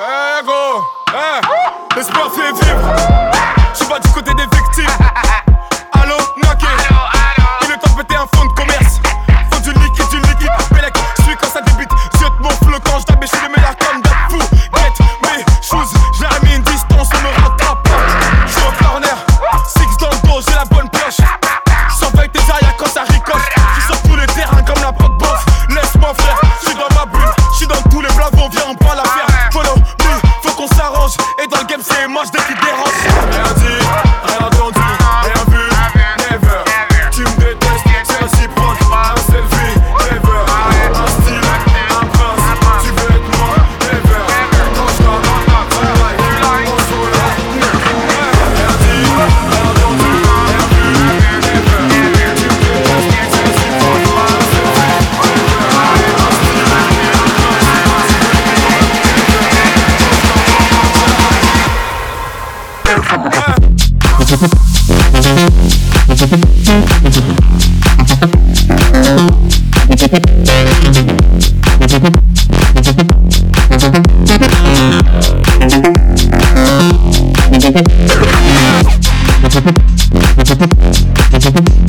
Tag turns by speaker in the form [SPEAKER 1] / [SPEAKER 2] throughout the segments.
[SPEAKER 1] Eh hey, gros, hey. l'espoir fait vivre. Je suis pas du côté des victimes.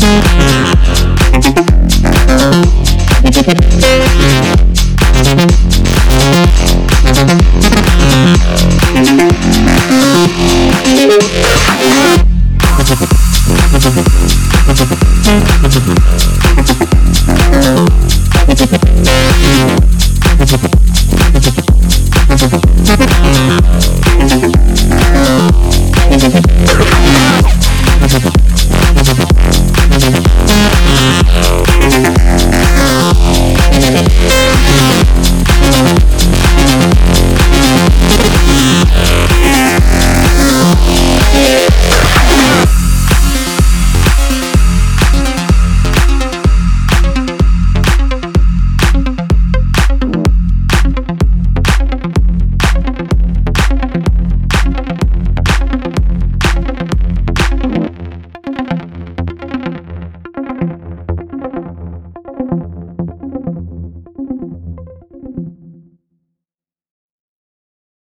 [SPEAKER 1] Thank